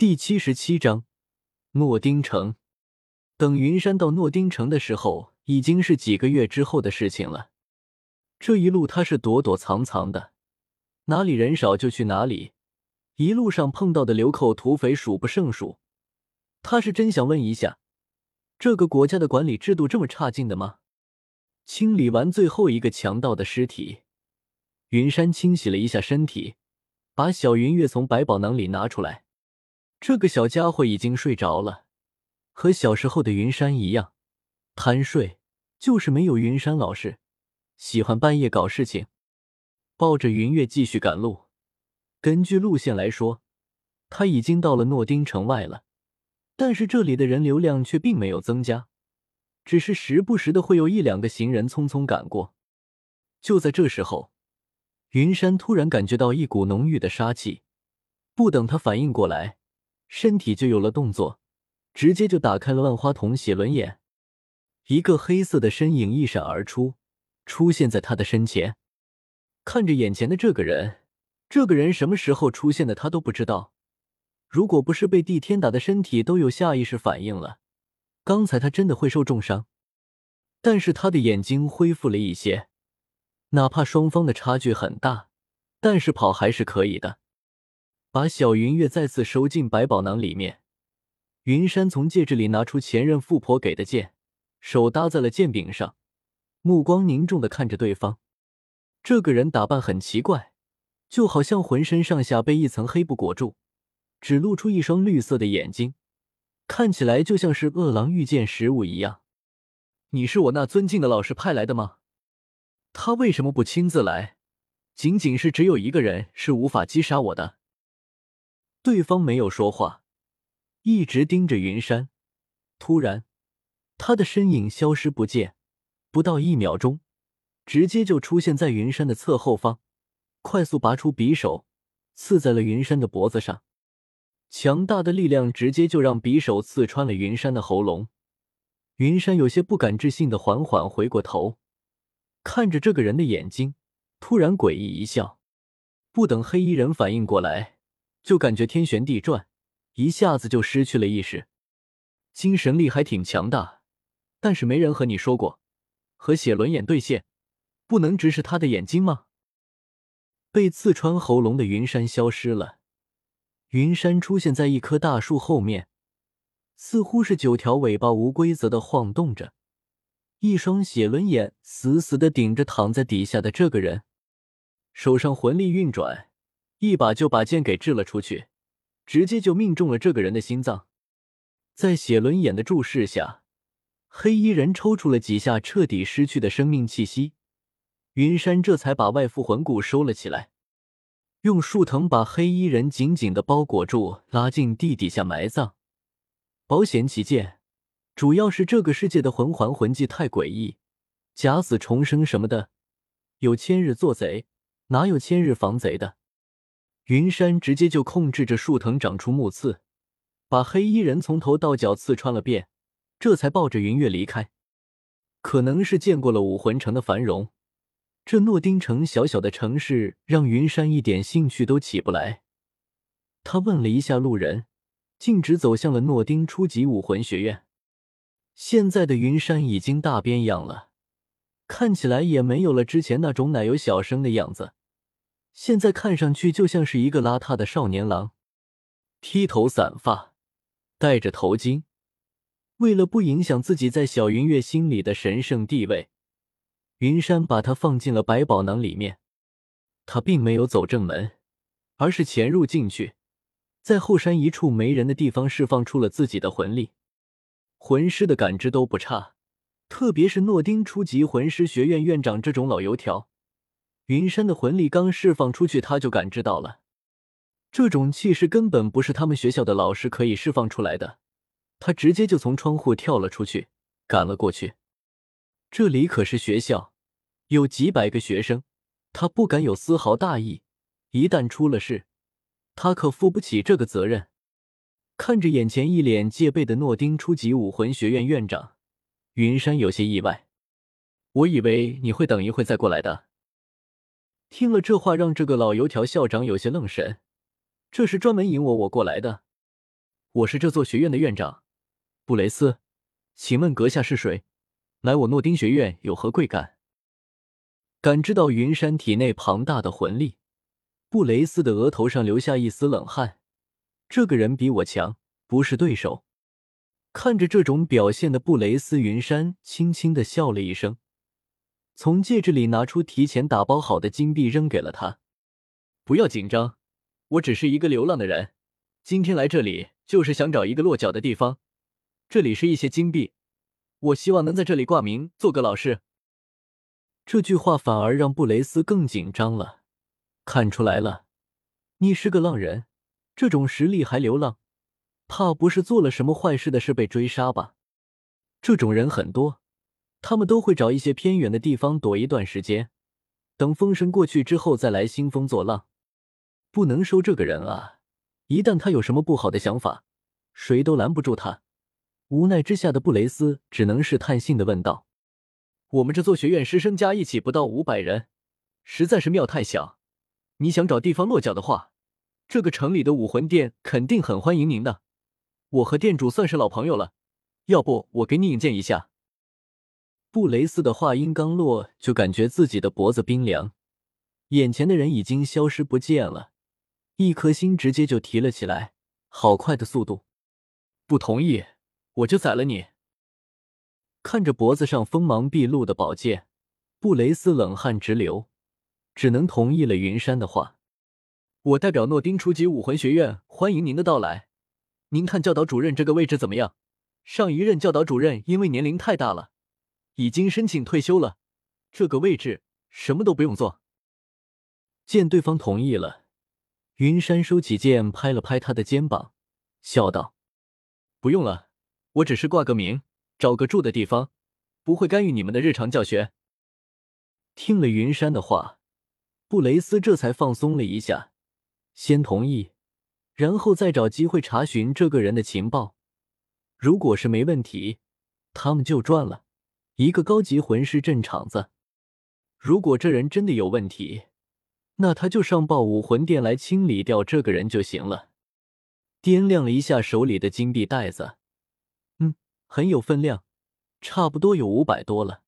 第七十七章诺丁城。等云山到诺丁城的时候，已经是几个月之后的事情了。这一路他是躲躲藏藏的，哪里人少就去哪里。一路上碰到的流寇土匪数不胜数。他是真想问一下，这个国家的管理制度这么差劲的吗？清理完最后一个强盗的尸体，云山清洗了一下身体，把小云月从百宝囊里拿出来。这个小家伙已经睡着了，和小时候的云山一样，贪睡，就是没有云山老实，喜欢半夜搞事情。抱着云月继续赶路。根据路线来说，他已经到了诺丁城外了，但是这里的人流量却并没有增加，只是时不时的会有一两个行人匆匆赶过。就在这时候，云山突然感觉到一股浓郁的杀气，不等他反应过来。身体就有了动作，直接就打开了万花筒写轮眼，一个黑色的身影一闪而出，出现在他的身前。看着眼前的这个人，这个人什么时候出现的他都不知道。如果不是被地天打的身体都有下意识反应了，刚才他真的会受重伤。但是他的眼睛恢复了一些，哪怕双方的差距很大，但是跑还是可以的。把小云月再次收进百宝囊里面，云山从戒指里拿出前任富婆给的剑，手搭在了剑柄上，目光凝重的看着对方。这个人打扮很奇怪，就好像浑身上下被一层黑布裹住，只露出一双绿色的眼睛，看起来就像是饿狼遇见食物一样。你是我那尊敬的老师派来的吗？他为什么不亲自来？仅仅是只有一个人是无法击杀我的。对方没有说话，一直盯着云山。突然，他的身影消失不见，不到一秒钟，直接就出现在云山的侧后方，快速拔出匕首，刺在了云山的脖子上。强大的力量直接就让匕首刺穿了云山的喉咙。云山有些不敢置信的缓缓回过头，看着这个人的眼睛，突然诡异一笑。不等黑衣人反应过来。就感觉天旋地转，一下子就失去了意识，精神力还挺强大，但是没人和你说过，和写轮眼对线，不能直视他的眼睛吗？被刺穿喉咙的云山消失了，云山出现在一棵大树后面，似乎是九条尾巴无规则的晃动着，一双血轮眼死死的顶着躺在底下的这个人，手上魂力运转。一把就把剑给掷了出去，直接就命中了这个人的心脏。在血轮眼的注视下，黑衣人抽搐了几下，彻底失去的生命气息。云山这才把外附魂骨收了起来，用树藤把黑衣人紧紧的包裹住，拉进地底下埋葬。保险起见，主要是这个世界的魂环魂技太诡异，假死重生什么的，有千日做贼，哪有千日防贼的？云山直接就控制着树藤长出木刺，把黑衣人从头到脚刺穿了遍，这才抱着云月离开。可能是见过了武魂城的繁荣，这诺丁城小小的城市让云山一点兴趣都起不来。他问了一下路人，径直走向了诺丁初级武魂学院。现在的云山已经大变样了，看起来也没有了之前那种奶油小生的样子。现在看上去就像是一个邋遢的少年郎，披头散发，戴着头巾。为了不影响自己在小云月心里的神圣地位，云山把他放进了百宝囊里面。他并没有走正门，而是潜入进去，在后山一处没人的地方释放出了自己的魂力。魂师的感知都不差，特别是诺丁初级魂师学院院长这种老油条。云山的魂力刚释放出去，他就感知到了，这种气势根本不是他们学校的老师可以释放出来的。他直接就从窗户跳了出去，赶了过去。这里可是学校，有几百个学生，他不敢有丝毫大意。一旦出了事，他可负不起这个责任。看着眼前一脸戒备的诺丁初级武魂学院院长，云山有些意外。我以为你会等一会再过来的。听了这话，让这个老油条校长有些愣神。这是专门引我我过来的。我是这座学院的院长，布雷斯，请问阁下是谁？来我诺丁学院有何贵干？”感知到云山体内庞大的魂力，布雷斯的额头上留下一丝冷汗。这个人比我强，不是对手。看着这种表现的布雷斯，云山轻轻的笑了一声，从戒指里拿出提前打包好的金币扔给了他。不要紧张，我只是一个流浪的人，今天来这里就是想找一个落脚的地方。这里是一些金币，我希望能在这里挂名做个老师。这句话反而让布雷斯更紧张了。看出来了，你是个浪人，这种实力还流浪。怕不是做了什么坏事的事被追杀吧？这种人很多，他们都会找一些偏远的地方躲一段时间，等风声过去之后再来兴风作浪。不能收这个人啊！一旦他有什么不好的想法，谁都拦不住他。无奈之下的布雷斯只能是叹性的问道：“我们这座学院师生加一起不到五百人，实在是庙太小。你想找地方落脚的话，这个城里的武魂殿肯定很欢迎您的。”我和店主算是老朋友了，要不我给你引荐一下。布雷斯的话音刚落，就感觉自己的脖子冰凉，眼前的人已经消失不见了，一颗心直接就提了起来，好快的速度！不同意，我就宰了你！看着脖子上锋芒毕露的宝剑，布雷斯冷汗直流，只能同意了云山的话。我代表诺丁初级武魂学院欢迎您的到来。您看教导主任这个位置怎么样？上一任教导主任因为年龄太大了，已经申请退休了。这个位置什么都不用做。见对方同意了，云山收起剑，拍了拍他的肩膀，笑道：“不用了，我只是挂个名，找个住的地方，不会干预你们的日常教学。”听了云山的话，布雷斯这才放松了一下，先同意。然后再找机会查询这个人的情报，如果是没问题，他们就赚了一个高级魂师镇场子；如果这人真的有问题，那他就上报武魂殿来清理掉这个人就行了。掂量了一下手里的金币袋子，嗯，很有分量，差不多有五百多了。